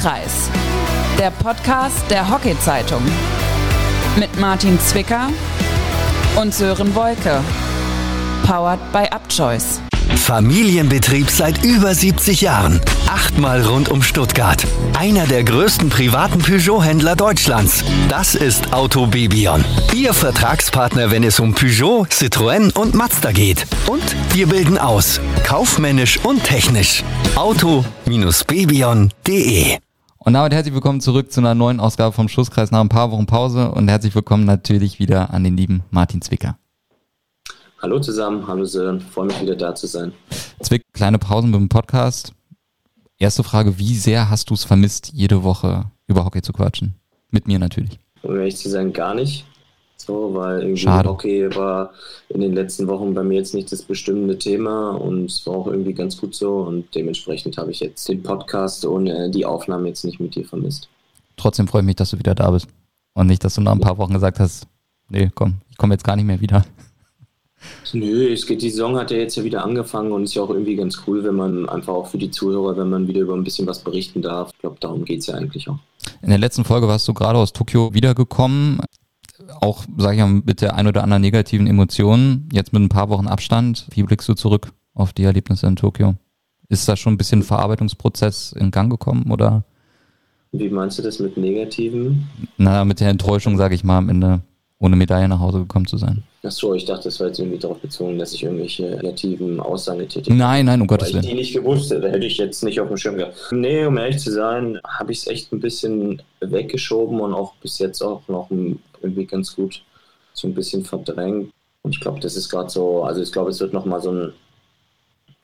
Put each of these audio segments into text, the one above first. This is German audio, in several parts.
Schusskreis, der Podcast der Hockey-Zeitung. Mit Martin Zwicker und Sören Wolke. Powered by Upchoice. Familienbetrieb seit über 70 Jahren. Achtmal rund um Stuttgart. Einer der größten privaten Peugeot-Händler Deutschlands. Das ist Auto Bebion. Ihr Vertragspartner, wenn es um Peugeot, Citroën und Mazda geht. Und wir bilden aus. Kaufmännisch und technisch. Auto-bebion.de Und damit herzlich willkommen zurück zu einer neuen Ausgabe vom Schusskreis nach ein paar Wochen Pause und herzlich willkommen natürlich wieder an den lieben Martin Zwicker. Hallo zusammen, hallo Sören, freue mich wieder da zu sein. Zwick, kleine Pausen beim Podcast. Erste Frage, wie sehr hast du es vermisst, jede Woche über Hockey zu quatschen? Mit mir natürlich. Um ehrlich zu sein, gar nicht. So, weil irgendwie Schade. Hockey war in den letzten Wochen bei mir jetzt nicht das bestimmende Thema und es war auch irgendwie ganz gut so und dementsprechend habe ich jetzt den Podcast und die Aufnahme jetzt nicht mit dir vermisst. Trotzdem freue ich mich, dass du wieder da bist. Und nicht, dass du nach ein paar Wochen gesagt hast, nee, komm, ich komme jetzt gar nicht mehr wieder. Nö, es geht, die Saison hat ja jetzt ja wieder angefangen und ist ja auch irgendwie ganz cool, wenn man einfach auch für die Zuhörer, wenn man wieder über ein bisschen was berichten darf. Ich glaube, darum geht es ja eigentlich auch. In der letzten Folge warst du gerade aus Tokio wiedergekommen. Auch, sage ich mal, mit der ein oder anderen negativen Emotion. Jetzt mit ein paar Wochen Abstand. Wie blickst du zurück auf die Erlebnisse in Tokio? Ist da schon ein bisschen Verarbeitungsprozess in Gang gekommen oder? Wie meinst du das mit Negativen? Na, mit der Enttäuschung, sage ich mal, am Ende ohne Medaille nach Hause gekommen zu sein. Achso, ich dachte, das war jetzt irgendwie darauf bezogen, dass ich irgendwelche negativen Aussagen getätigt habe. Nein, nein, um Gottes ich Willen. die nicht gewusst hätte, hätte ich jetzt nicht auf dem Schirm gehabt. Nee, um ehrlich zu sein, habe ich es echt ein bisschen weggeschoben und auch bis jetzt auch noch irgendwie ganz gut so ein bisschen verdrängt. Und ich glaube, das ist gerade so, also ich glaube, es wird nochmal so ein,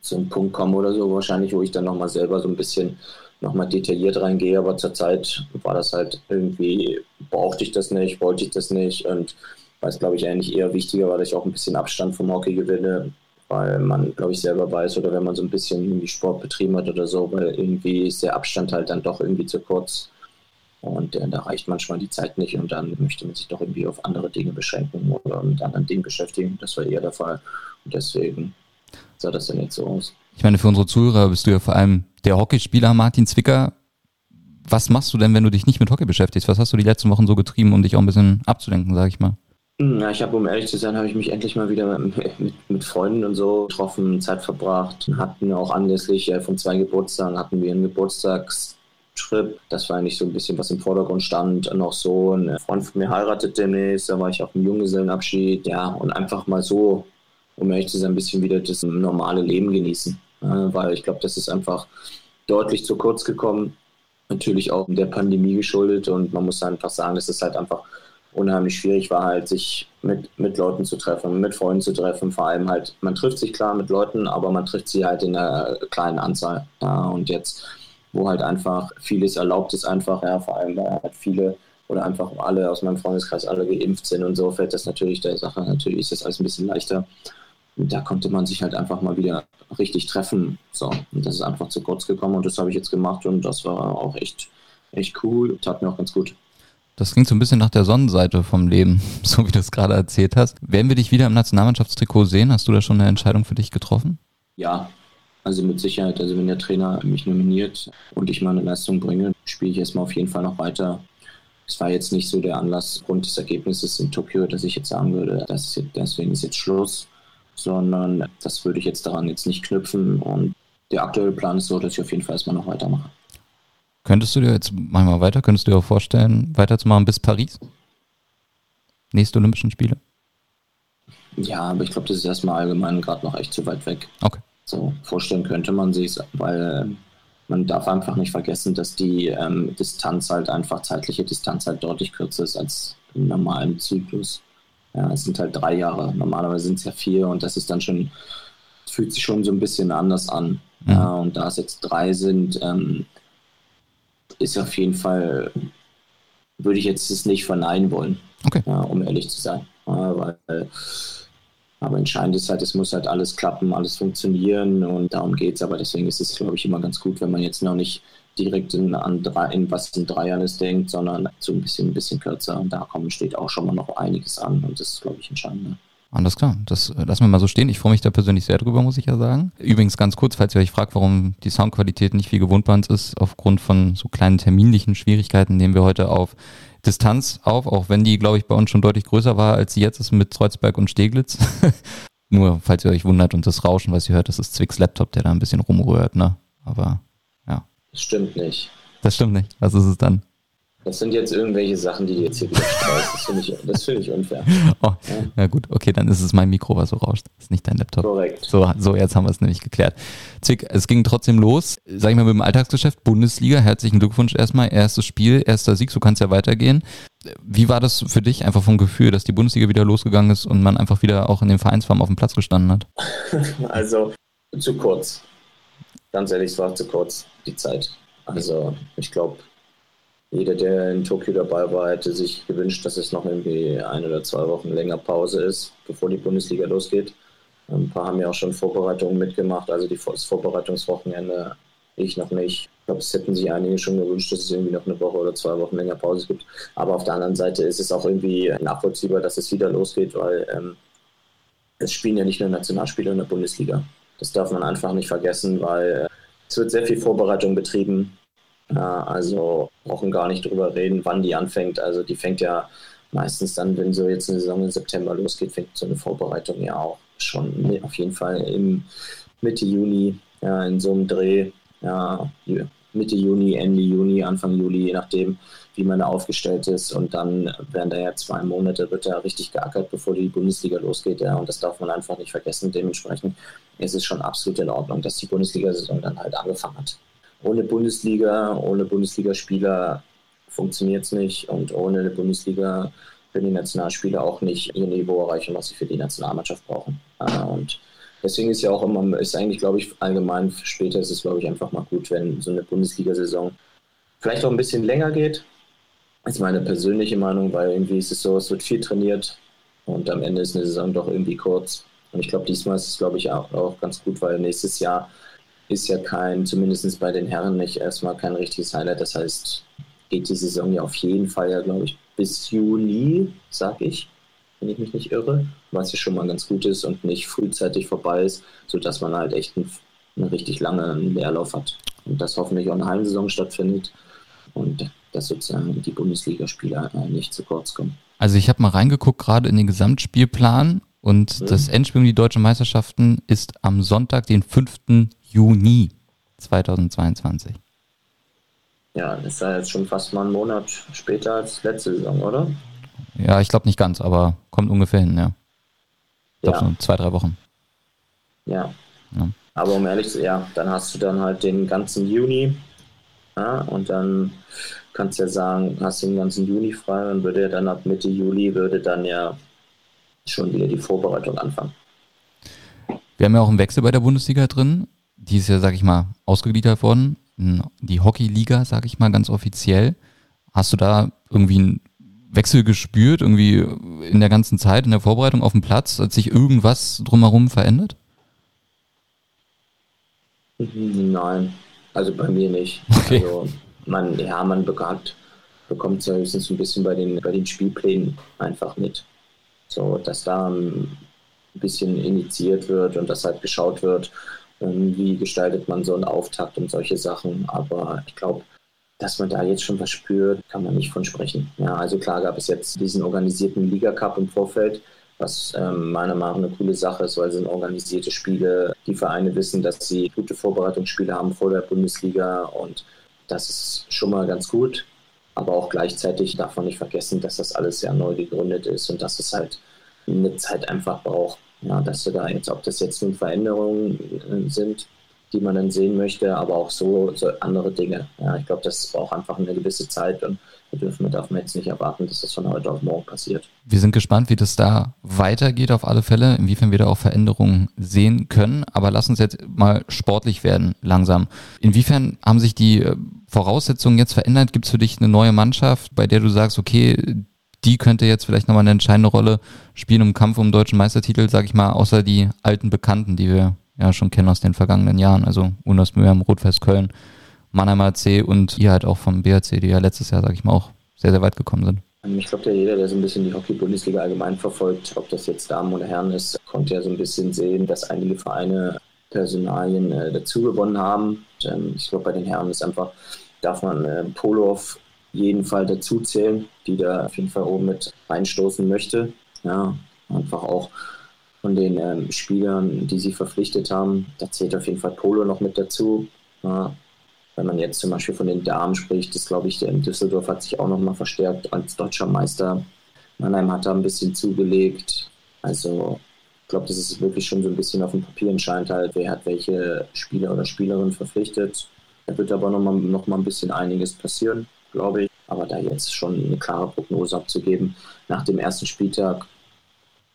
so ein Punkt kommen oder so wahrscheinlich, wo ich dann nochmal selber so ein bisschen nochmal detailliert reingehe, aber zurzeit war das halt irgendwie, brauchte ich das nicht, wollte ich das nicht und weil es, glaube ich, eigentlich eher wichtiger war, dass ich auch ein bisschen Abstand vom Hockey gewinne, weil man, glaube ich, selber weiß oder wenn man so ein bisschen irgendwie Sport betrieben hat oder so, weil irgendwie ist der Abstand halt dann doch irgendwie zu kurz und äh, da reicht manchmal die Zeit nicht und dann möchte man sich doch irgendwie auf andere Dinge beschränken oder mit anderen Dingen beschäftigen. Das war eher der Fall und deswegen sah das dann jetzt so aus. Ich meine, für unsere Zuhörer bist du ja vor allem der Hockeyspieler Martin Zwicker. Was machst du denn, wenn du dich nicht mit Hockey beschäftigst? Was hast du die letzten Wochen so getrieben, um dich auch ein bisschen abzulenken, sag ich mal? Ja, ich habe, um ehrlich zu sein, habe ich mich endlich mal wieder mit, mit, Freunden und so getroffen, Zeit verbracht. Hatten auch anlässlich äh, von zwei Geburtstagen hatten wir einen Geburtstagstrip. Das war eigentlich so ein bisschen, was im Vordergrund stand. Und auch so ein Freund von mir heiratet demnächst, da war ich auf einem Junggesellenabschied. Ja, und einfach mal so, um ehrlich zu sein, ein bisschen wieder das normale Leben genießen. Ja, weil ich glaube, das ist einfach deutlich zu kurz gekommen. Natürlich auch der Pandemie geschuldet und man muss einfach sagen, es ist halt einfach unheimlich schwierig war halt, sich mit, mit Leuten zu treffen, mit Freunden zu treffen. Vor allem halt, man trifft sich klar mit Leuten, aber man trifft sie halt in einer kleinen Anzahl. Ja, und jetzt, wo halt einfach vieles erlaubt ist, einfach, ja, vor allem, weil halt viele oder einfach alle aus meinem Freundeskreis alle geimpft sind und so, fällt das natürlich der Sache, natürlich ist das alles ein bisschen leichter. Und da konnte man sich halt einfach mal wieder richtig treffen. So, und das ist einfach zu kurz gekommen und das habe ich jetzt gemacht und das war auch echt, echt cool. Tat mir auch ganz gut. Das klingt so ein bisschen nach der Sonnenseite vom Leben, so wie du es gerade erzählt hast. Werden wir dich wieder im Nationalmannschaftstrikot sehen? Hast du da schon eine Entscheidung für dich getroffen? Ja, also mit Sicherheit. Also wenn der Trainer mich nominiert und ich meine Leistung bringe, spiele ich erstmal auf jeden Fall noch weiter. Es war jetzt nicht so der Anlass aufgrund des Ergebnisses in Tokio, dass ich jetzt sagen würde, das ist jetzt, deswegen ist jetzt Schluss, sondern das würde ich jetzt daran jetzt nicht knüpfen. Und der aktuelle Plan ist so, dass ich auf jeden Fall erstmal noch weitermache. Könntest du dir jetzt mal weiter, könntest du dir auch vorstellen, weiterzumachen bis Paris? Nächste Olympischen Spiele? Ja, aber ich glaube, das ist erstmal allgemein gerade noch echt zu weit weg. Okay. So vorstellen könnte man sich, weil man darf einfach nicht vergessen, dass die ähm, Distanz halt einfach, zeitliche Distanz halt deutlich kürzer ist als im normalen Zyklus. Ja, es sind halt drei Jahre. Normalerweise sind es ja vier und das ist dann schon, fühlt sich schon so ein bisschen anders an. Mhm. Ja, und da es jetzt drei sind, ähm, ist auf jeden Fall, würde ich jetzt es nicht verneinen wollen, Okay. ja, um ehrlich zu sein. Ja, weil, aber entscheidend ist halt, es muss halt alles klappen, alles funktionieren und darum geht es. Aber deswegen ist es, glaube ich, immer ganz gut, wenn man jetzt noch nicht direkt in, an drei, in was in drei ist denkt, sondern so ein bisschen, ein bisschen kürzer. Und da kommen, steht auch schon mal noch einiges an und das ist, glaube ich, entscheidend. Alles klar, das äh, lassen wir mal so stehen. Ich freue mich da persönlich sehr drüber, muss ich ja sagen. Übrigens ganz kurz, falls ihr euch fragt, warum die Soundqualität nicht wie gewohnt bei uns ist, aufgrund von so kleinen terminlichen Schwierigkeiten nehmen wir heute auf Distanz auf, auch wenn die, glaube ich, bei uns schon deutlich größer war, als sie jetzt ist mit Kreuzberg und Steglitz. Nur, falls ihr euch wundert und das Rauschen, was ihr hört, das ist Zwicks Laptop, der da ein bisschen rumrührt, ne? Aber. Das stimmt nicht. Das stimmt nicht. Was ist es dann? Das sind jetzt irgendwelche Sachen, die du jetzt hier wieder streust. Das finde ich, das find ich unfair. Oh, ja. ja. gut, okay, dann ist es mein Mikro, was so rauscht. Das ist nicht dein Laptop. Korrekt. So, so jetzt haben wir es nämlich geklärt. Zwick, es ging trotzdem los, sag ich mal, mit dem Alltagsgeschäft, Bundesliga. Herzlichen Glückwunsch erstmal. Erstes Spiel, erster Sieg, so kann es ja weitergehen. Wie war das für dich einfach vom Gefühl, dass die Bundesliga wieder losgegangen ist und man einfach wieder auch in den Vereinsfarben auf dem Platz gestanden hat? Also zu kurz. Ganz ehrlich, es war zu kurz, die Zeit. Also ich glaube, jeder, der in Tokio dabei war, hätte sich gewünscht, dass es noch irgendwie ein oder zwei Wochen länger Pause ist, bevor die Bundesliga losgeht. Ein paar haben ja auch schon Vorbereitungen mitgemacht, also das Vorbereitungswochenende ich noch nicht. Ich glaube, es hätten sich einige schon gewünscht, dass es irgendwie noch eine Woche oder zwei Wochen länger Pause gibt. Aber auf der anderen Seite ist es auch irgendwie nachvollziehbar, dass es wieder losgeht, weil ähm, es spielen ja nicht nur Nationalspieler in der Bundesliga. Das darf man einfach nicht vergessen, weil äh, es wird sehr viel Vorbereitung betrieben. Also brauchen gar nicht drüber reden, wann die anfängt. Also die fängt ja meistens dann, wenn so jetzt eine Saison im September losgeht, fängt so eine Vorbereitung ja auch schon auf jeden Fall im Mitte Juni, in so einem Dreh, Mitte Juni, Ende Juni, Anfang Juli, je nachdem, wie man da aufgestellt ist. Und dann werden da ja zwei Monate, wird da richtig geackert, bevor die Bundesliga losgeht. Ja, und das darf man einfach nicht vergessen. Dementsprechend ist es schon absolut in Ordnung, dass die Bundesliga-Saison dann halt angefangen hat ohne Bundesliga, ohne Bundesligaspieler funktioniert es nicht und ohne eine Bundesliga können die Nationalspieler auch nicht ihr Niveau erreichen, was sie für die Nationalmannschaft brauchen. Äh, und deswegen ist ja auch immer, ist eigentlich, glaube ich, allgemein später ist es, glaube ich, einfach mal gut, wenn so eine Bundesliga-Saison vielleicht auch ein bisschen länger geht. Das ist meine persönliche Meinung, weil irgendwie ist es so, es wird viel trainiert und am Ende ist eine Saison doch irgendwie kurz. Und ich glaube, diesmal ist es, glaube ich, auch, auch ganz gut, weil nächstes Jahr ist ja kein, zumindest bei den Herren nicht erstmal kein richtiges Highlight. Das heißt, geht die Saison ja auf jeden Fall ja, glaube ich, bis Juli, sag ich, wenn ich mich nicht irre, was ja schon mal ganz gut ist und nicht frühzeitig vorbei ist, sodass man halt echt einen, einen richtig langen Leerlauf hat. Und dass hoffentlich auch eine Heimsaison stattfindet und dass sozusagen die Bundesligaspieler äh, nicht zu kurz kommen. Also ich habe mal reingeguckt gerade in den Gesamtspielplan und mhm. das Endspiel um die deutschen Meisterschaften ist am Sonntag, den 5. Juni 2022. Ja, das ist ja jetzt schon fast mal einen Monat später als letzte Saison, oder? Ja, ich glaube nicht ganz, aber kommt ungefähr hin, ja. Ich glaube ja. so zwei, drei Wochen. Ja. ja. Aber um ehrlich zu sein, ja, dann hast du dann halt den ganzen Juni ja, und dann kannst du ja sagen, hast du den ganzen Juni frei und würde ja dann ab Mitte Juli würde dann ja schon wieder die Vorbereitung anfangen. Wir haben ja auch einen Wechsel bei der Bundesliga drin die ist ja, sag ich mal, ausgegliedert worden. Die Hockeyliga, sag ich mal, ganz offiziell. Hast du da irgendwie einen Wechsel gespürt, irgendwie in der ganzen Zeit, in der Vorbereitung auf dem Platz? Hat sich irgendwas drumherum verändert? Nein, also bei mir nicht. Okay. Also man, ja, man bekommt, bekommt es höchstens ein bisschen bei den, bei den Spielplänen einfach mit. So, dass da ein bisschen initiiert wird und dass halt geschaut wird, ähm, wie gestaltet man so einen Auftakt und solche Sachen. Aber ich glaube, dass man da jetzt schon was spürt, kann man nicht von sprechen. Ja, also klar gab es jetzt diesen organisierten Liga-Cup im Vorfeld, was ähm, meiner Meinung nach eine coole Sache ist, weil es sind organisierte Spiele. Die Vereine wissen, dass sie gute Vorbereitungsspiele haben vor der Bundesliga und das ist schon mal ganz gut. Aber auch gleichzeitig darf man nicht vergessen, dass das alles sehr neu gegründet ist und dass es halt eine Zeit einfach braucht, ja, dass du da jetzt, ob das jetzt nun Veränderungen äh, sind, die man dann sehen möchte, aber auch so, so andere Dinge. Ja, ich glaube, das braucht einfach eine gewisse Zeit und da dürfen wir, darf man jetzt nicht erwarten, dass das von heute auf morgen passiert. Wir sind gespannt, wie das da weitergeht auf alle Fälle, inwiefern wir da auch Veränderungen sehen können. Aber lass uns jetzt mal sportlich werden, langsam. Inwiefern haben sich die äh, Voraussetzungen jetzt verändert? Gibt es für dich eine neue Mannschaft, bei der du sagst, okay, die könnte jetzt vielleicht nochmal eine entscheidende Rolle spielen im Kampf um deutschen Meistertitel, sage ich mal, außer die alten Bekannten, die wir ja schon kennen aus den vergangenen Jahren. Also Unos Mühem, Rotfest Köln, Mannheimer AC und ihr halt auch vom BRC, die ja letztes Jahr, sage ich mal, auch sehr, sehr weit gekommen sind. Ich glaube, der jeder, der so ein bisschen die Hockey-Bundesliga allgemein verfolgt, ob das jetzt Damen oder Herren ist, konnte ja so ein bisschen sehen, dass einige Vereine Personalien äh, dazu gewonnen haben. Und, ähm, ich glaube, bei den Herren ist einfach, darf man äh, Polo auf jeden Fall dazu zählen, die da auf jeden Fall oben mit reinstoßen möchte. Ja, einfach auch von den ähm, Spielern, die sie verpflichtet haben. Da zählt auf jeden Fall Polo noch mit dazu. Ja, wenn man jetzt zum Beispiel von den Damen spricht, ist glaube ich, in Düsseldorf hat sich auch noch mal verstärkt als deutscher Meister. Mannheim hat da ein bisschen zugelegt. Also ich glaube, das ist wirklich schon so ein bisschen auf dem Papier entscheidend halt, wer hat welche Spieler oder Spielerin verpflichtet. Da wird aber noch mal, noch mal ein bisschen einiges passieren, glaube ich. Aber da jetzt schon eine klare Prognose abzugeben nach dem ersten Spieltag,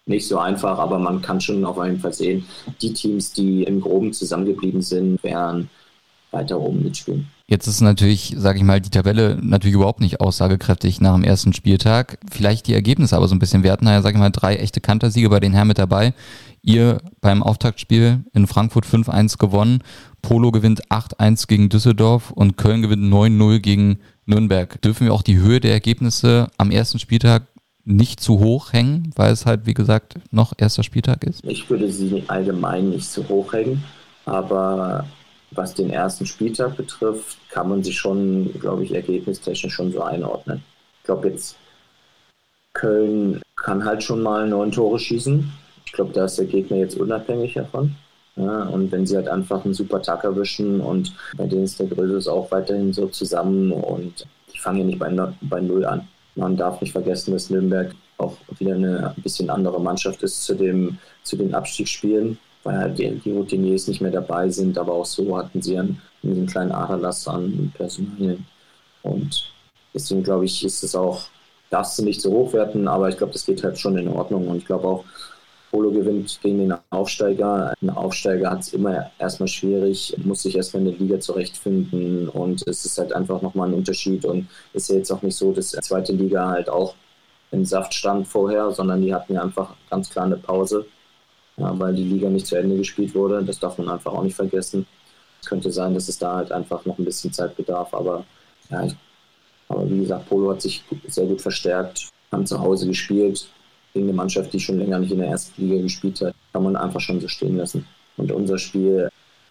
nicht so einfach, aber man kann schon auf jeden Fall sehen, die Teams, die im Groben zusammengeblieben sind, werden weiter oben mitspielen. Jetzt ist natürlich, sage ich mal, die Tabelle natürlich überhaupt nicht aussagekräftig nach dem ersten Spieltag. Vielleicht die Ergebnisse aber so ein bisschen. Wir hatten ja, sage ich mal, drei echte Kantersiege bei den Herren mit dabei. Ihr beim Auftaktspiel in Frankfurt 5-1 gewonnen. Polo gewinnt 8-1 gegen Düsseldorf und Köln gewinnt 9-0 gegen Nürnberg. Dürfen wir auch die Höhe der Ergebnisse am ersten Spieltag nicht zu hoch hängen, weil es halt, wie gesagt, noch erster Spieltag ist? Ich würde sie allgemein nicht zu hoch hängen, aber was den ersten Spieltag betrifft, kann man sich schon, glaube ich, ergebnistechnisch schon so einordnen. Ich glaube jetzt, Köln kann halt schon mal neun Tore schießen. Ich glaube, da ist der Gegner jetzt unabhängig davon. Ja, und wenn sie halt einfach einen super Tag erwischen und bei denen ist der Größe auch weiterhin so zusammen und die fangen ja nicht bei, bei Null an. Man darf nicht vergessen, dass Nürnberg auch wieder eine bisschen andere Mannschaft ist zu, dem, zu den Abstiegsspielen weil halt die, die Routiniers nicht mehr dabei sind, aber auch so hatten sie einen, einen kleinen Aderlass an Personalien. Und deswegen glaube ich, ist es auch, darfst du nicht so hochwerten, aber ich glaube, das geht halt schon in Ordnung. Und ich glaube auch, Polo gewinnt gegen den Aufsteiger. Ein Aufsteiger hat es immer erstmal schwierig, muss sich erstmal in der Liga zurechtfinden und es ist halt einfach nochmal ein Unterschied und ist ja jetzt auch nicht so, dass die zweite Liga halt auch im Saft stand vorher, sondern die hatten ja einfach ganz klar eine Pause ja, weil die Liga nicht zu Ende gespielt wurde. Das darf man einfach auch nicht vergessen. Es könnte sein, dass es da halt einfach noch ein bisschen Zeit bedarf, aber ja, aber wie gesagt, Polo hat sich sehr gut verstärkt, haben zu Hause gespielt, gegen eine Mannschaft, die schon länger nicht in der ersten Liga gespielt hat, kann man einfach schon so stehen lassen. Und unser Spiel,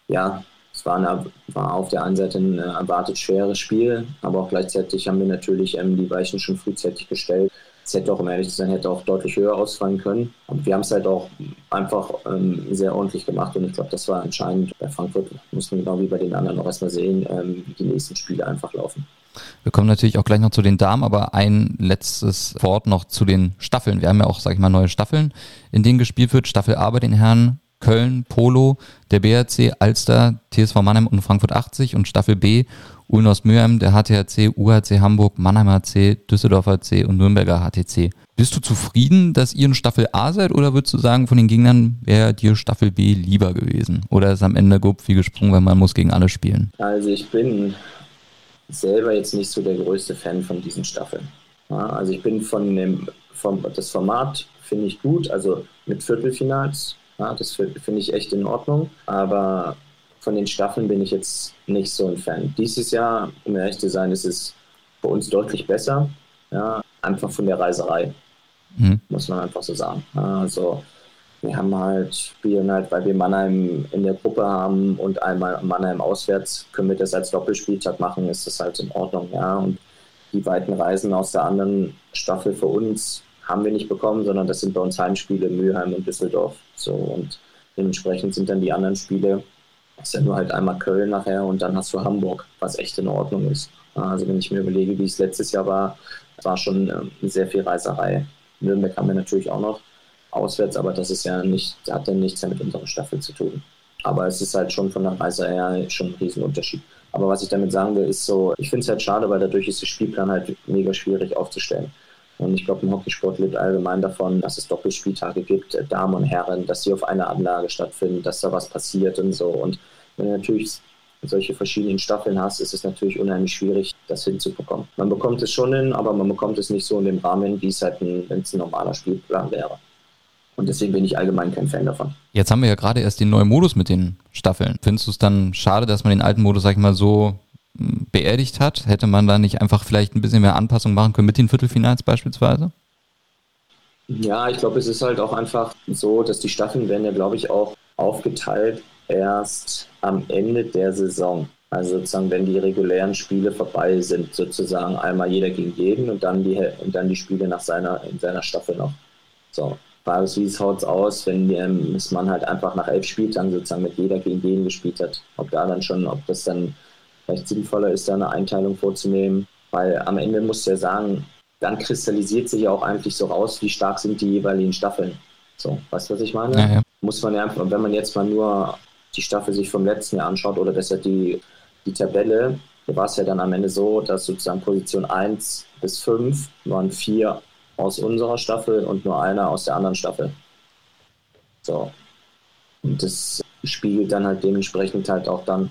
ja, es war, eine, war auf der einen Seite ein erwartet schweres Spiel, aber auch gleichzeitig haben wir natürlich ähm, die Weichen schon frühzeitig gestellt. Es hätte auch, um ehrlich zu sein, hätte auch deutlich höher ausfallen können. Aber wir haben es halt auch einfach ähm, sehr ordentlich gemacht und ich glaube, das war entscheidend. Bei Frankfurt muss man genau wie bei den anderen noch erstmal sehen, ähm, wie die nächsten Spiele einfach laufen. Wir kommen natürlich auch gleich noch zu den Damen, aber ein letztes Wort noch zu den Staffeln. Wir haben ja auch, sag ich mal, neue Staffeln, in denen gespielt wird. Staffel A bei den Herren, Köln, Polo, der BRC, Alster, TSV Mannheim und Frankfurt 80 und Staffel B Ulnos Mülheim, der HTHC, UHC Hamburg, Mannheimer HC, Düsseldorfer HC und Nürnberger HTC. Bist du zufrieden, dass ihr in Staffel A seid oder würdest du sagen, von den Gegnern wäre dir Staffel B lieber gewesen? Oder ist am Ende grob wie gesprungen, weil man muss gegen alle spielen? Also ich bin selber jetzt nicht so der größte Fan von diesen Staffeln. Ja, also ich bin von dem vom, das Format finde ich gut, also mit Viertelfinals, ja, das finde ich echt in Ordnung. Aber von den Staffeln bin ich jetzt nicht so ein Fan. Dieses Jahr, um ehrlich zu sein, ist es für uns deutlich besser. Ja, einfach von der Reiserei, mhm. muss man einfach so sagen. Also, wir haben halt, spielen halt, weil wir Mannheim in der Gruppe haben und einmal Mannheim auswärts, können wir das als Doppelspieltag machen, ist das halt in Ordnung, ja. Und die weiten Reisen aus der anderen Staffel für uns haben wir nicht bekommen, sondern das sind bei uns Heimspiele, Mülheim und Düsseldorf. So und dementsprechend sind dann die anderen Spiele ist ja nur halt einmal Köln nachher und dann hast du Hamburg, was echt in Ordnung ist. Also wenn ich mir überlege, wie es letztes Jahr war, war schon ähm, sehr viel Reiserei. Nürnberg haben wir natürlich auch noch auswärts, aber das ist ja nicht, hat dann nichts mehr mit unserer Staffel zu tun. Aber es ist halt schon von der Reise her schon ein Riesenunterschied. Aber was ich damit sagen will, ist so, ich finde es halt schade, weil dadurch ist der Spielplan halt mega schwierig aufzustellen. Und ich glaube, im Hockeysport lebt allgemein davon, dass es Doppelspieltage gibt, äh, Damen und Herren, dass sie auf einer Anlage stattfinden, dass da was passiert und so. Und wenn du natürlich solche verschiedenen Staffeln hast, ist es natürlich unheimlich schwierig, das hinzubekommen. Man bekommt es schon hin, aber man bekommt es nicht so in dem Rahmen, wie es halt ein, wenn es ein normaler Spielplan wäre. Und deswegen bin ich allgemein kein Fan davon. Jetzt haben wir ja gerade erst den neuen Modus mit den Staffeln. Findest du es dann schade, dass man den alten Modus, sag ich mal, so beerdigt hat? Hätte man da nicht einfach vielleicht ein bisschen mehr Anpassung machen können mit den Viertelfinals beispielsweise? Ja, ich glaube, es ist halt auch einfach so, dass die Staffeln werden ja, glaube ich, auch aufgeteilt erst am Ende der Saison. Also sozusagen, wenn die regulären Spiele vorbei sind, sozusagen einmal jeder gegen jeden und dann die, und dann die Spiele nach seiner, in seiner Staffel noch. So. Frage ist, wie schaut es aus, wenn ähm, man halt einfach nach elf Spieltagen sozusagen mit jeder gegen jeden gespielt hat? Ob da dann schon, ob das dann vielleicht sinnvoller ist, da eine Einteilung vorzunehmen? Weil am Ende muss ja sagen, dann kristallisiert sich ja auch eigentlich so raus, wie stark sind die jeweiligen Staffeln. So, weißt du, was ich meine? Ja, ja. Muss man ja einfach, wenn man jetzt mal nur die Staffel sich vom letzten Jahr anschaut oder besser die, die Tabelle, da war es ja dann am Ende so, dass sozusagen Position 1 bis 5 waren vier aus unserer Staffel und nur einer aus der anderen Staffel. So. Und das spiegelt dann halt dementsprechend halt auch dann,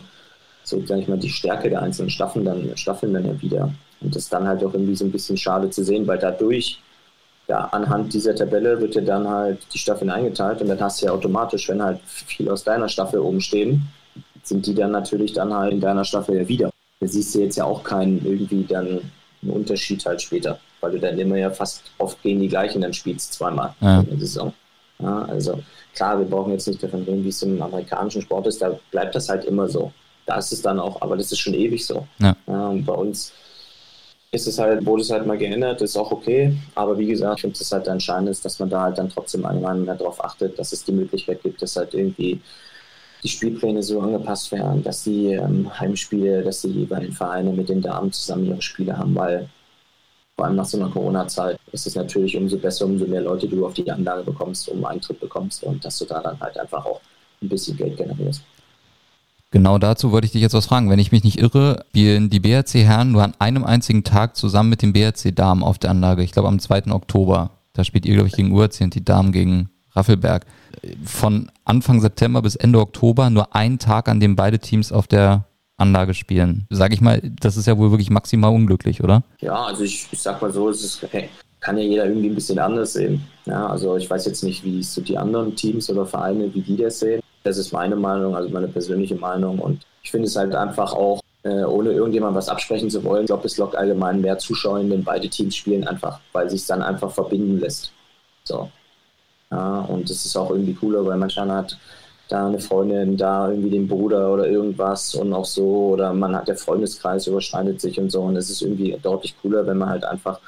so sag ich mal, die Stärke der einzelnen Staffeln dann, Staffeln dann ja wieder. Und das ist dann halt auch irgendwie so ein bisschen schade zu sehen, weil dadurch, ja, anhand dieser Tabelle wird ja dann halt die Staffeln eingeteilt und dann hast du ja automatisch, wenn halt viel aus deiner Staffel oben stehen, sind die dann natürlich dann halt in deiner Staffel ja wieder. Da siehst du jetzt ja auch keinen irgendwie dann einen Unterschied halt später, weil du dann immer ja fast oft gegen die gleichen dann spielst, zweimal ja. in der Saison. Ja, also klar, wir brauchen jetzt nicht davon reden, wie es im amerikanischen Sport ist, da bleibt das halt immer so. Da ist es dann auch, aber das ist schon ewig so. Ja. und bei uns ist es halt, wurde es halt mal geändert, ist auch okay. Aber wie gesagt, ich finde es halt entscheidend ist, dass man da halt dann trotzdem allgemein mehr darauf achtet, dass es die Möglichkeit gibt, dass halt irgendwie die Spielpläne so angepasst werden, dass die ähm, Heimspiele, dass die jeweiligen Vereine mit den Damen zusammen ihre Spiele haben, weil vor allem nach so einer Corona-Zeit ist es natürlich umso besser, umso mehr Leute du auf die Anlage bekommst, um Eintritt bekommst und dass du da dann halt einfach auch ein bisschen Geld generierst. Genau dazu wollte ich dich jetzt was fragen. Wenn ich mich nicht irre, spielen die BRC Herren nur an einem einzigen Tag zusammen mit den BRC Damen auf der Anlage. Ich glaube am 2. Oktober. Da spielt ihr, glaube ich, gegen URC und die Damen gegen Raffelberg. Von Anfang September bis Ende Oktober nur ein Tag, an dem beide Teams auf der Anlage spielen. Sag ich mal, das ist ja wohl wirklich maximal unglücklich, oder? Ja, also ich, ich sag mal so, es ist, hey, kann ja jeder irgendwie ein bisschen anders sehen. Ja, also ich weiß jetzt nicht, wie so die anderen Teams oder Vereine, wie die das sehen. Das ist meine Meinung, also meine persönliche Meinung. Und ich finde es halt einfach auch, äh, ohne irgendjemand was absprechen zu wollen, ich glaube, es lockt allgemein mehr Zuschauer, wenn beide Teams spielen, einfach, weil sich dann einfach verbinden lässt. So. Ja, und das ist auch irgendwie cooler, weil manchmal hat da eine Freundin, da irgendwie den Bruder oder irgendwas und auch so, oder man hat der Freundeskreis überschneidet sich und so. Und es ist irgendwie deutlich cooler, wenn man halt einfach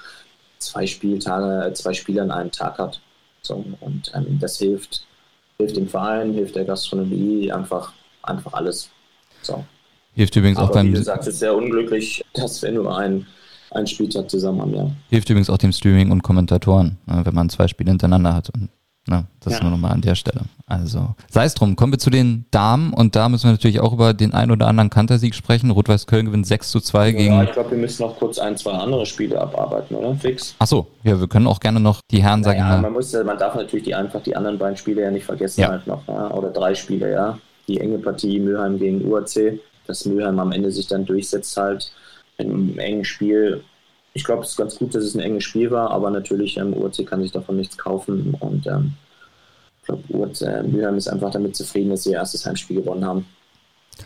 zwei Spieltage, zwei Spiele an einem Tag hat. So, und ähm, das hilft hilft dem Verein, hilft der Gastronomie, einfach, einfach alles. So. Hilft übrigens Aber auch beim. Wie gesagt, es ist sehr unglücklich, dass wir nur einen, einen Spieltag zusammen haben, ja. Hilft übrigens auch dem Streaming und Kommentatoren, ne, wenn man zwei Spiele hintereinander hat und Ne, das ja. nur nochmal an der Stelle. Also, sei es drum. Kommen wir zu den Damen und da müssen wir natürlich auch über den ein oder anderen Kantersieg sprechen. Rot-Weiß Köln gewinnt 6 zu 2 ja, gegen. Ich glaube, wir müssen noch kurz ein, zwei andere Spiele abarbeiten, oder? Fix. Ach so, ja, wir können auch gerne noch die Herren, naja, sagen mal. Man, muss, man darf natürlich die, einfach die anderen beiden Spiele ja nicht vergessen, ja. halt noch. Ja? Oder drei Spiele, ja. Die enge Partie Mülheim gegen UAC, dass Mülheim am Ende sich dann durchsetzt, halt in einem engen Spiel ich glaube, es ist ganz gut, dass es ein enges Spiel war, aber natürlich, ähm, UAC kann sich davon nichts kaufen und ähm, ich glaube, äh, Mülheim ist einfach damit zufrieden, dass sie ihr erstes Heimspiel gewonnen haben.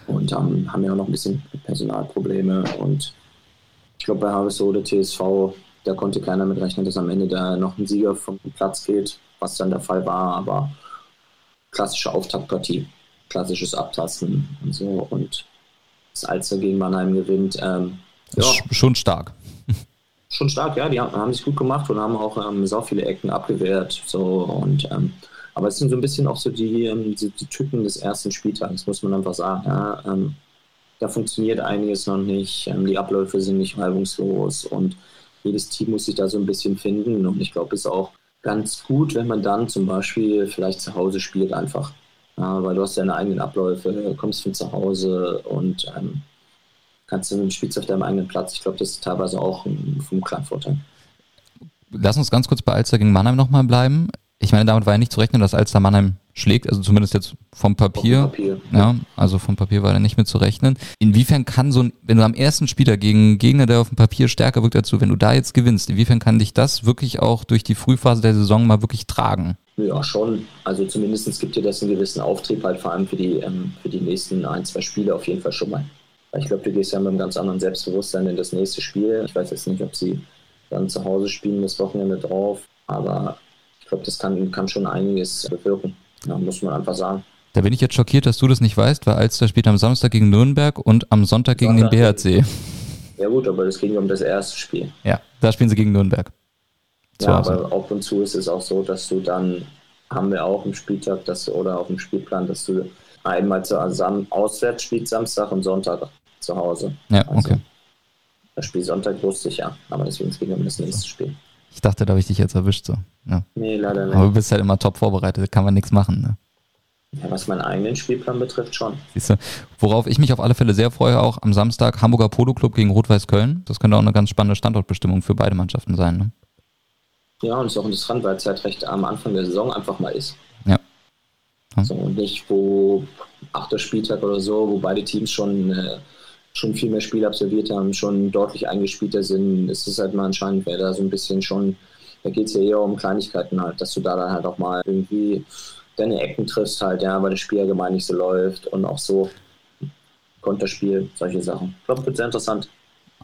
Und ähm, haben ja auch noch ein bisschen Personalprobleme. Und ich glaube, bei oder TSV, da konnte keiner mit rechnen, dass am Ende da noch ein Sieger vom Platz geht, was dann der Fall war. Aber klassische Auftaktpartie, klassisches Abtasten und so. Und das Alster gegen Mannheim gewinnt. Ähm, ja. Schon stark. Schon stark, ja. Die haben, haben sich gut gemacht und haben auch ähm, so viele Ecken abgewehrt. So und ähm, aber es sind so ein bisschen auch so die, ähm, die, die Tücken des ersten Spieltags, muss man einfach sagen. Ja, ähm, da funktioniert einiges noch nicht, ähm, die Abläufe sind nicht reibungslos und jedes Team muss sich da so ein bisschen finden. Und ich glaube, es ist auch ganz gut, wenn man dann zum Beispiel vielleicht zu Hause spielt einfach. Ja, weil du hast deine eigenen Abläufe, kommst von zu Hause und ähm, kannst du spielst auf deinem eigenen Platz. Ich glaube, das ist teilweise auch vom kleinen Vorteil. Lass uns ganz kurz bei Alster gegen Mannheim nochmal bleiben ich meine, damit war ja nicht zu rechnen, dass Alster Mannheim schlägt, also zumindest jetzt vom Papier. Vom Papier. Ja, also vom Papier war da nicht mit zu rechnen. Inwiefern kann so ein, wenn du am ersten Spieler gegen Gegner, der auf dem Papier stärker wirkt dazu, wenn du da jetzt gewinnst, inwiefern kann dich das wirklich auch durch die Frühphase der Saison mal wirklich tragen? Ja, schon. Also zumindest gibt dir das einen gewissen Auftrieb halt vor allem für die, ähm, für die nächsten ein, zwei Spiele auf jeden Fall schon mal. Ich glaube, du gehst ja mit einem ganz anderen Selbstbewusstsein in das nächste Spiel. Ich weiß jetzt nicht, ob sie dann zu Hause spielen das Wochenende drauf, aber ich glaube, das kann, kann schon einiges bewirken. Ja, muss man einfach sagen. Da bin ich jetzt schockiert, dass du das nicht weißt, weil Alster spielt am Samstag gegen Nürnberg und am Sonntag gegen Sonntag den BHC. Ja gut, aber es ging um das erste Spiel. Ja, da spielen sie gegen Nürnberg. Ja, aber ab und zu ist es auch so, dass du dann, haben wir auch im Spieltag dass du, oder auf dem Spielplan, dass du einmal zu, also auswärts spielst Samstag und Sonntag zu Hause. Ja, also, okay. Das Spiel Sonntag wusste ich ja, aber deswegen ging es um das nächste Spiel. Ich dachte, da habe ich dich jetzt erwischt. So. Ja. Nee, leider nicht. Aber du bist halt immer top vorbereitet, da kann man nichts machen. Ne? Ja, was meinen eigenen Spielplan betrifft, schon. Siehst du, worauf ich mich auf alle Fälle sehr freue, auch am Samstag Hamburger Polo Club gegen Rot-Weiß Köln. Das könnte auch eine ganz spannende Standortbestimmung für beide Mannschaften sein. Ne? Ja, und es ist auch interessant, weil es halt recht am Anfang der Saison einfach mal ist. Ja. ja. So, und nicht, wo achter Spieltag oder so, wo beide Teams schon, äh, schon viel mehr Spiele absolviert haben, schon deutlich eingespielter sind, ist es halt mal anscheinend, wer da so ein bisschen schon, da geht es ja eher um Kleinigkeiten halt, dass du da dann halt auch mal irgendwie deine Ecken triffst halt, ja, weil das Spiel allgemein nicht so läuft und auch so Konterspiel, solche Sachen. Ich glaube, wird sehr interessant.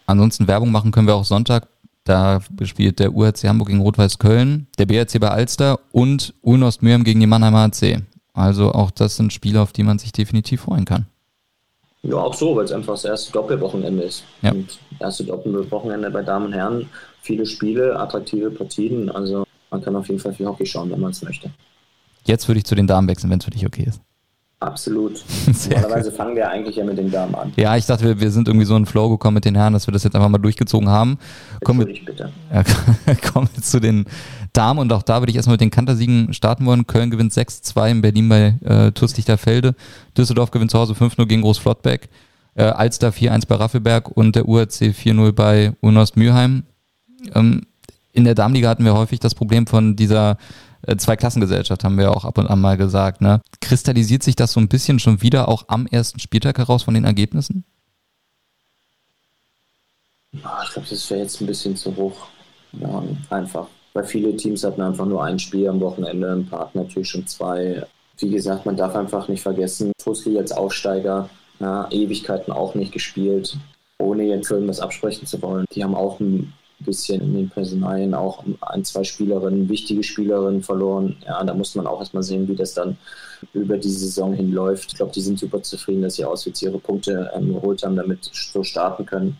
Ansonsten Werbung machen können wir auch Sonntag. Da spielt der UHC Hamburg gegen Rot-Weiß Köln, der BRC bei Alster und Ulnost Mürm gegen die Mannheimer AC. Also auch das sind Spiele, auf die man sich definitiv freuen kann. Ja, auch so, weil es einfach das erste Doppelwochenende ist. Ja. Und erste Doppelwochenende bei Damen und Herren, viele Spiele, attraktive Partien. Also man kann auf jeden Fall viel Hockey schauen, wenn man es möchte. Jetzt würde ich zu den Damen wechseln, wenn es für dich okay ist. Absolut. Normalerweise fangen wir eigentlich ja mit den Damen an. Ja, ich dachte, wir, wir sind irgendwie so in Flow gekommen mit den Herren, dass wir das jetzt einfach mal durchgezogen haben. Kommen wir, bitte. Ja, kommen wir zu den Damen und auch da würde ich erstmal mit den Kantersiegen starten wollen. Köln gewinnt 6-2 in Berlin bei äh, TuS Lichterfelde. Düsseldorf gewinnt zu Hause 5-0 gegen Großflottbeck. Äh, Alster 4-1 bei Raffelberg und der URC 4-0 bei Unost Mülheim. Ähm, in der Damenliga hatten wir häufig das Problem von dieser äh, Zweiklassengesellschaft, haben wir auch ab und an mal gesagt. Ne? Kristallisiert sich das so ein bisschen schon wieder auch am ersten Spieltag heraus von den Ergebnissen? Ich glaube, das wäre jetzt ein bisschen zu hoch. Ja, einfach. Weil viele Teams hatten einfach nur ein Spiel am Wochenende, ein paar natürlich schon zwei. Wie gesagt, man darf einfach nicht vergessen, Fusli als Aufsteiger, ja, Ewigkeiten auch nicht gespielt, ohne jetzt irgendwas absprechen zu wollen. Die haben auch ein bisschen in den Personalien auch ein, zwei Spielerinnen, wichtige Spielerinnen verloren. Ja, da muss man auch erstmal sehen, wie das dann über die Saison hinläuft. Ich glaube, die sind super zufrieden, dass sie auswärts ihre Punkte ähm, geholt haben, damit so starten können.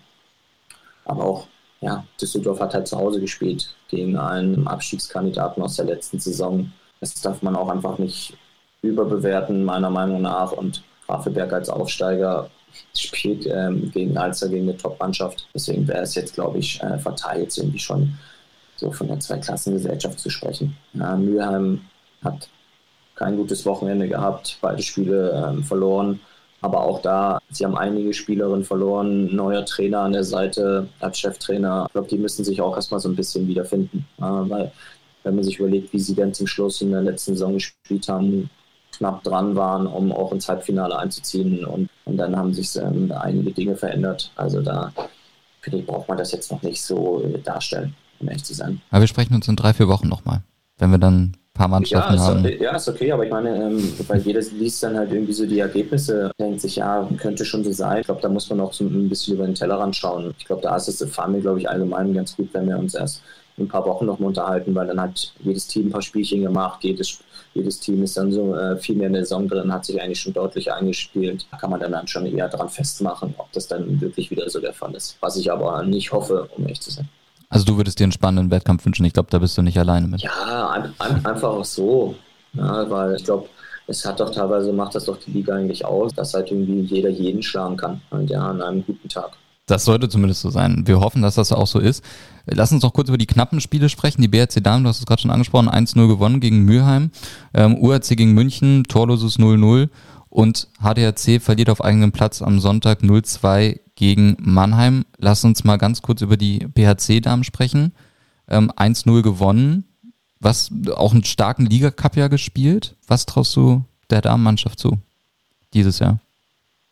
Aber auch, ja, Düsseldorf hat halt zu Hause gespielt gegen einen Abstiegskandidaten aus der letzten Saison. Das darf man auch einfach nicht überbewerten, meiner Meinung nach. Und Grafenberg als Aufsteiger spielt ähm, gegen Alzer, gegen eine Top-Mannschaft. Deswegen wäre es jetzt, glaube ich, äh, verteilt, irgendwie schon so von der Zweiklassengesellschaft zu sprechen. Ja, Mülheim hat kein gutes Wochenende gehabt, beide Spiele ähm, verloren. Aber auch da, sie haben einige Spielerinnen verloren, neuer Trainer an der Seite als Cheftrainer. Ich glaube, die müssen sich auch erstmal so ein bisschen wiederfinden. Weil, wenn man sich überlegt, wie sie dann zum Schluss in der letzten Saison gespielt haben, knapp dran waren, um auch ins Halbfinale einzuziehen. Und, und dann haben sich ähm, einige Dinge verändert. Also da finde ich, braucht man das jetzt noch nicht so äh, darstellen, um ehrlich zu sein. Aber wir sprechen uns in drei, vier Wochen nochmal, wenn wir dann paar Mannschaften ja, haben. ja, ist okay, aber ich meine, ähm, weil jeder liest dann halt irgendwie so die Ergebnisse, denkt sich, ja, könnte schon so sein. Ich glaube, da muss man auch so ein bisschen über den Tellerrand schauen. Ich glaube, da ist es, fahren wir, glaube ich, allgemein ganz gut, wenn wir uns erst in ein paar Wochen noch mal unterhalten, weil dann hat jedes Team ein paar Spielchen gemacht, jedes jedes Team ist dann so äh, viel mehr in der Saison drin, hat sich eigentlich schon deutlich eingespielt. Da kann man dann, dann schon eher dran festmachen, ob das dann wirklich wieder so der Fall ist. Was ich aber nicht hoffe, um ehrlich zu sein. Also du würdest dir einen spannenden Wettkampf wünschen. Ich glaube, da bist du nicht alleine mit. Ja, ein, ein, einfach auch so. Ja, weil ich glaube, es hat doch teilweise, macht das doch die Liga eigentlich aus, dass halt irgendwie jeder jeden schlagen kann. Und ja, an einem guten Tag. Das sollte zumindest so sein. Wir hoffen, dass das auch so ist. Lass uns noch kurz über die knappen Spiele sprechen. Die BRC Damen, du hast es gerade schon angesprochen, 1-0 gewonnen gegen Mülheim. Ähm, URC gegen München, torloses 0-0. Und HDRC verliert auf eigenem Platz am Sonntag 0-2 gegen Mannheim. Lass uns mal ganz kurz über die BHC-Damen sprechen. Ähm, 1-0 gewonnen. Was, auch einen starken Liga-Cup ja gespielt. Was traust du der Damenmannschaft zu? Dieses Jahr?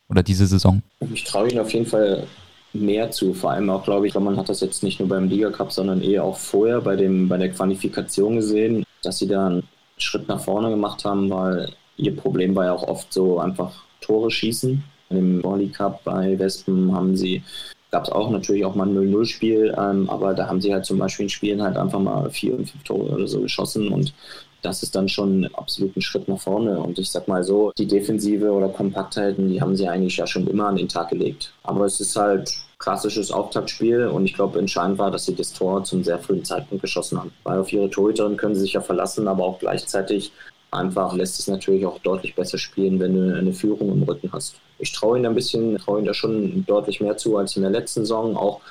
Oder diese Saison? Ich traue ihnen auf jeden Fall mehr zu. Vor allem auch, glaube ich, man hat das jetzt nicht nur beim Liga Cup, sondern eher auch vorher bei, dem, bei der Qualifikation gesehen, dass sie da einen Schritt nach vorne gemacht haben, weil ihr Problem war ja auch oft so einfach Tore schießen. Im Volley Cup bei Wespen haben sie gab es auch natürlich auch mal ein 0-0-Spiel, ähm, aber da haben sie halt zum Beispiel in Spielen halt einfach mal vier und fünf Tore oder so geschossen und das ist dann schon absolut ein Schritt nach vorne. Und ich sag mal so, die Defensive oder Kompaktheiten, die haben sie eigentlich ja schon immer an den Tag gelegt. Aber es ist halt klassisches Auftaktspiel und ich glaube, entscheidend war, dass sie das Tor zum sehr frühen Zeitpunkt geschossen haben. Weil auf ihre Torhüterin können sie sich ja verlassen, aber auch gleichzeitig einfach lässt es natürlich auch deutlich besser spielen, wenn du eine Führung im Rücken hast. Ich traue ihnen ein bisschen, traue ihnen da schon deutlich mehr zu als in der letzten Saison, auch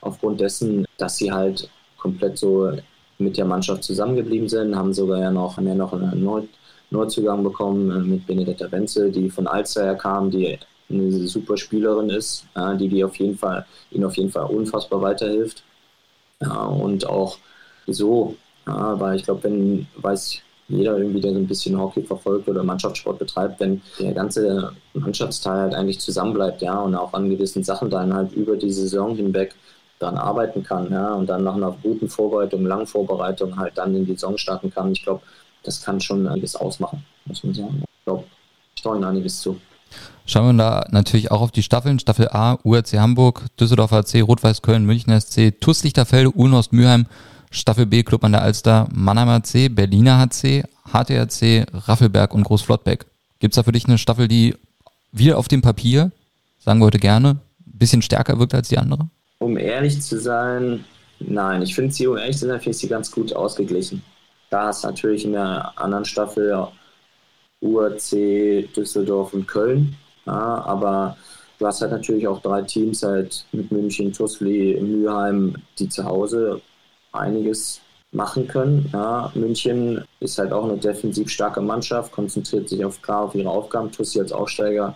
aufgrund dessen, dass sie halt komplett so mit der Mannschaft zusammengeblieben sind, haben sogar ja noch, haben noch einen Neu Neuzugang bekommen äh, mit Benedetta Wenzel, die von Alster kam, die eine super Spielerin ist, die, die auf jeden Fall, ihnen auf jeden Fall unfassbar weiterhilft. und auch so, weil ich glaube, wenn weiß jeder irgendwie, der so ein bisschen Hockey verfolgt oder Mannschaftssport betreibt, wenn der ganze Mannschaftsteil halt eigentlich zusammenbleibt, ja, und auch an gewissen Sachen dann halt über die Saison hinweg dann arbeiten kann, ja, und dann nach einer guten Vorbereitung, langen Vorbereitung halt dann in die Saison starten kann. Ich glaube, das kann schon einiges ausmachen, muss man sagen. Ich glaube, ich traue ihnen einiges zu. Schauen wir da natürlich auch auf die Staffeln. Staffel A, URC Hamburg, Düsseldorfer AC, Rot-Weiß Köln, München SC, TuS Lichterfelde, Ulnost Mülheim, Staffel B, Club an der Alster, Mannheimer HC, Berliner HC, HTHC, Raffelberg und Großflottbeck. Gibt es da für dich eine Staffel, die wieder auf dem Papier, sagen wir heute gerne, ein bisschen stärker wirkt als die andere? Um ehrlich zu sein, nein. Ich finde sie, um ehrlich zu sein, finde ich sie ganz gut ausgeglichen. Da ist natürlich in der anderen Staffel UAC, Düsseldorf und Köln. Ja, aber du hast halt natürlich auch drei Teams halt mit München, Tussli, Mülheim, die zu Hause einiges machen können. Ja, München ist halt auch eine defensiv starke Mannschaft, konzentriert sich auf klar auf ihre Aufgaben. Tussi als Aufsteiger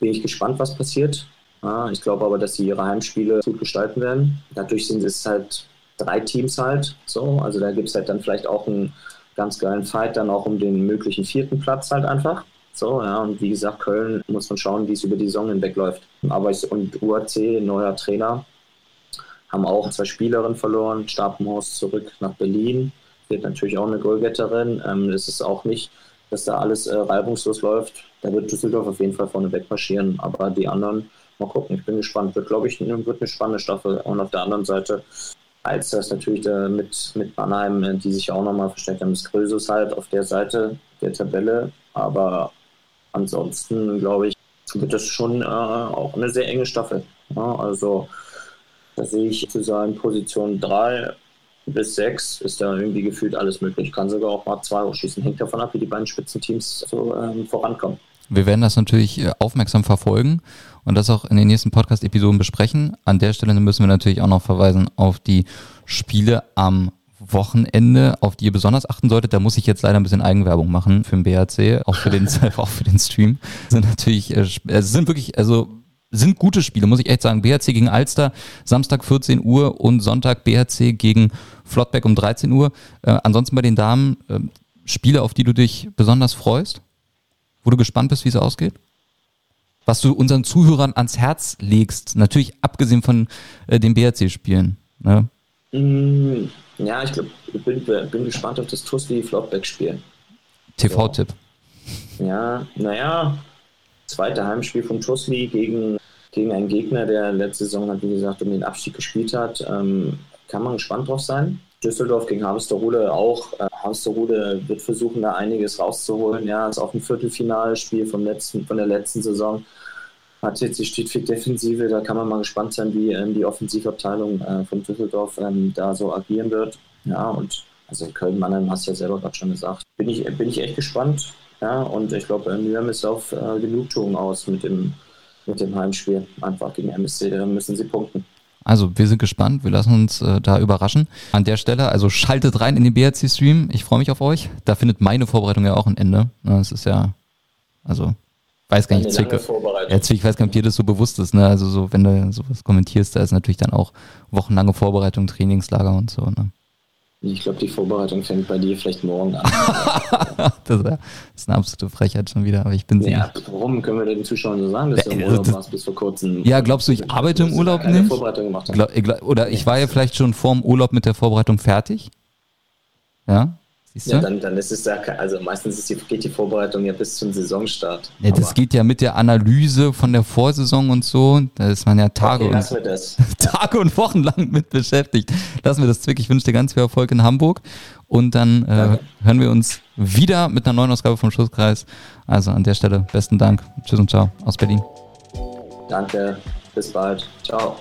bin ich gespannt, was passiert. Ja, ich glaube aber, dass sie ihre Heimspiele gut gestalten werden. Dadurch sind es halt drei Teams halt so. Also da gibt es halt dann vielleicht auch einen ganz geilen Fight dann auch um den möglichen vierten Platz halt einfach. So, ja, und wie gesagt, Köln muss man schauen, wie es über die Saison hinweg läuft. Aber ich, und UAC, neuer Trainer, haben auch zwei Spielerinnen verloren. Stapenhorst zurück nach Berlin. Wird natürlich auch eine Goalgetterin. Ähm, es ist auch nicht, dass da alles äh, reibungslos läuft. Da wird Düsseldorf auf jeden Fall vorne wegmarschieren. Aber die anderen, mal gucken, ich bin gespannt. Wird, glaube ich, wird eine spannende Staffel. Und auf der anderen Seite als das natürlich da mit, mit Mannheim, äh, die sich auch nochmal verstärkt haben, das Krösus halt auf der Seite der Tabelle. Aber ansonsten, glaube ich, wird das schon äh, auch eine sehr enge Staffel. Ja, also da sehe ich zu sagen, Position 3 bis 6 ist da irgendwie gefühlt alles möglich. Kann sogar auch mal zwei hochschießen. Hängt davon ab, wie die beiden Spitzenteams so ähm, vorankommen. Wir werden das natürlich äh, aufmerksam verfolgen und das auch in den nächsten Podcast-Episoden besprechen. An der Stelle müssen wir natürlich auch noch verweisen auf die Spiele am Wochenende, auf die ihr besonders achten solltet. Da muss ich jetzt leider ein bisschen Eigenwerbung machen für den BRC, auch für den, auch für den Stream. Sind natürlich, äh, es sind wirklich, also sind gute Spiele, muss ich echt sagen. BHC gegen Alster, Samstag 14 Uhr und Sonntag BHC gegen Flottbeck um 13 Uhr. Äh, ansonsten bei den Damen äh, Spiele, auf die du dich besonders freust? Wo du gespannt bist, wie es ausgeht? Was du unseren Zuhörern ans Herz legst, natürlich abgesehen von äh, den BHC-Spielen. Ne? Mm, ja, ich glaube, ich bin, bin, gespannt auf das Tusli-Flottbeck-Spiel. TV-Tipp. So. Ja, naja, zweite Heimspiel von Tusli gegen gegen einen Gegner, der letzte Saison hat, wie gesagt, um den Abstieg gespielt hat. Ähm, kann man gespannt drauf sein. Düsseldorf gegen Harvesterhude auch. Äh, Harvesterhude wird versuchen, da einiges rauszuholen. Ja, ist auch ein Viertelfinalspiel vom letzten, von der letzten Saison. Hat jetzt die Stehtfit Defensive, da kann man mal gespannt sein, wie ähm, die Offensivabteilung äh, von Düsseldorf ähm, da so agieren wird. Ja, und also Köln-Mannheim hast du ja selber gerade schon gesagt. Bin ich, bin ich echt gespannt. Ja, und ich glaube, Nürnberg ist auf äh, Genugtuung aus mit dem mit dem Heimspiel einfach gegen MSC. Müssen sie punkten. Also wir sind gespannt, wir lassen uns äh, da überraschen. An der Stelle, also schaltet rein in den BRC-Stream. Ich freue mich auf euch. Da findet meine Vorbereitung ja auch ein Ende. Das ist ja, also weiß gar nicht, Zwick, ja, Zwick, weiß gar nicht, ob dir das so bewusst ist. Ne? Also so, wenn du sowas kommentierst, da ist natürlich dann auch wochenlange Vorbereitung, Trainingslager und so. Ne? Ich glaube, die Vorbereitung fängt bei dir vielleicht morgen an. das ist eine absolute Frechheit schon wieder, aber ich bin ja, Warum können wir den Zuschauern so sagen, dass du im Urlaub warst bis vor kurzem? Ja, glaubst du, ich arbeite im Urlaub nicht? Vorbereitung gemacht Glaub, oder ich war ja vielleicht schon vorm Urlaub mit der Vorbereitung fertig. Ja? Ja, dann, dann ist es ja, also meistens ist die, geht die Vorbereitung ja bis zum Saisonstart. Ja, das Aber- geht ja mit der Analyse von der Vorsaison und so. Da ist man ja Tage, Okay, und. Tage und Wochen lang mit beschäftigt. Lassen wir das Zwick. Ich wünsche dir ganz viel Erfolg in Hamburg. Und dann äh, hören wir uns wieder mit einer neuen Ausgabe vom Schusskreis. Also an der Stelle besten Dank. Tschüss und ciao aus Berlin. Danke, bis bald. Ciao.